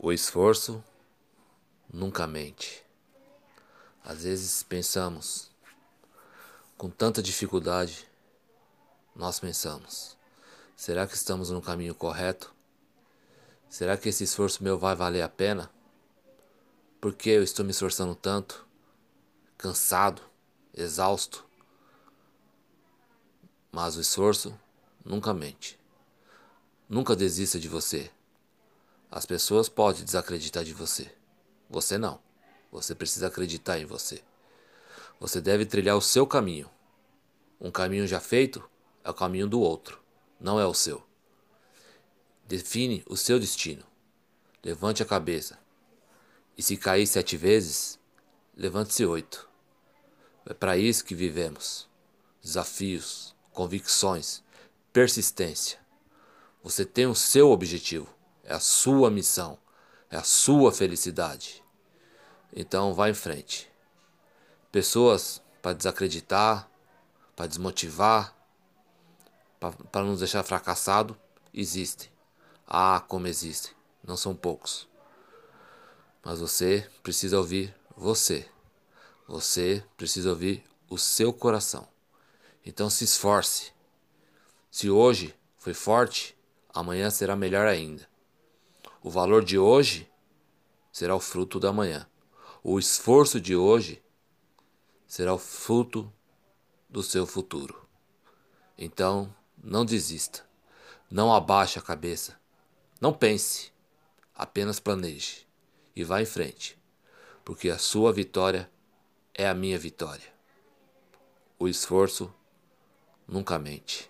O esforço nunca mente. Às vezes pensamos, com tanta dificuldade, nós pensamos: será que estamos no caminho correto? Será que esse esforço meu vai valer a pena? Por que eu estou me esforçando tanto? Cansado, exausto. Mas o esforço nunca mente. Nunca desista de você. As pessoas podem desacreditar de você. Você não. Você precisa acreditar em você. Você deve trilhar o seu caminho. Um caminho já feito é o caminho do outro, não é o seu. Define o seu destino. Levante a cabeça. E se cair sete vezes, levante-se oito. É para isso que vivemos. Desafios, convicções, persistência. Você tem o seu objetivo é a sua missão, é a sua felicidade. Então vá em frente. Pessoas para desacreditar, para desmotivar, para nos deixar fracassado, existem. Ah, como existem. Não são poucos. Mas você precisa ouvir você. Você precisa ouvir o seu coração. Então se esforce. Se hoje foi forte, amanhã será melhor ainda. O valor de hoje será o fruto da manhã. O esforço de hoje será o fruto do seu futuro. Então, não desista. Não abaixe a cabeça. Não pense. Apenas planeje e vá em frente, porque a sua vitória é a minha vitória. O esforço nunca mente.